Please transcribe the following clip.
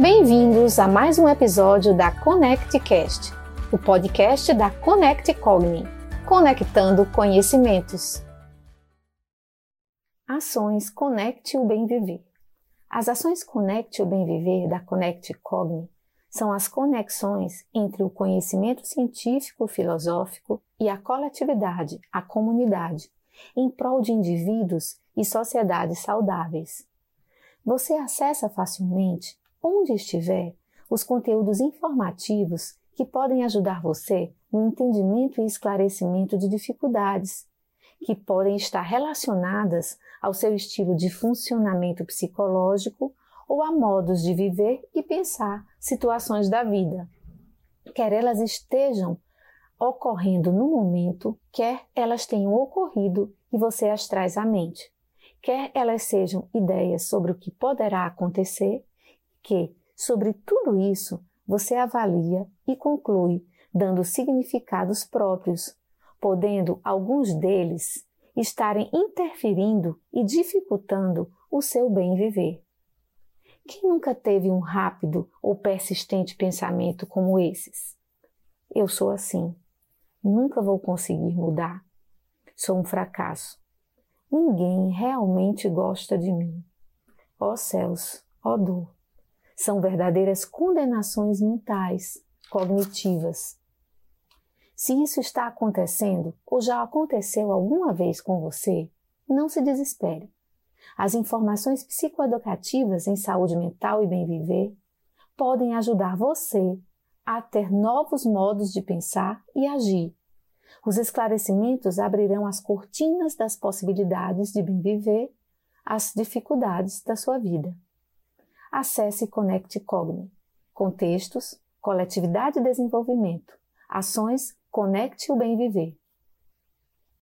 Bem-vindos a mais um episódio da ConnectCast, o podcast da Connect Cogni, conectando conhecimentos. Ações Conecte o Bem Viver. As ações Conecte o Bem Viver da Connect Cogni são as conexões entre o conhecimento científico filosófico e a coletividade, a comunidade, em prol de indivíduos e sociedades saudáveis. Você acessa facilmente onde estiver, os conteúdos informativos que podem ajudar você no entendimento e esclarecimento de dificuldades que podem estar relacionadas ao seu estilo de funcionamento psicológico ou a modos de viver e pensar situações da vida, quer elas estejam ocorrendo no momento, quer elas tenham ocorrido e você as traz à mente, quer elas sejam ideias sobre o que poderá acontecer que, sobre tudo isso, você avalia e conclui, dando significados próprios, podendo alguns deles estarem interferindo e dificultando o seu bem viver. Quem nunca teve um rápido ou persistente pensamento como esses? Eu sou assim. Nunca vou conseguir mudar. Sou um fracasso. Ninguém realmente gosta de mim. Ó céus, ó dor são verdadeiras condenações mentais, cognitivas. Se isso está acontecendo ou já aconteceu alguma vez com você, não se desespere. As informações psicoeducativas em saúde mental e bem-viver podem ajudar você a ter novos modos de pensar e agir. Os esclarecimentos abrirão as cortinas das possibilidades de bem-viver às dificuldades da sua vida acesse Conecte Cogni. Contextos, coletividade e desenvolvimento. Ações Conecte o Bem Viver.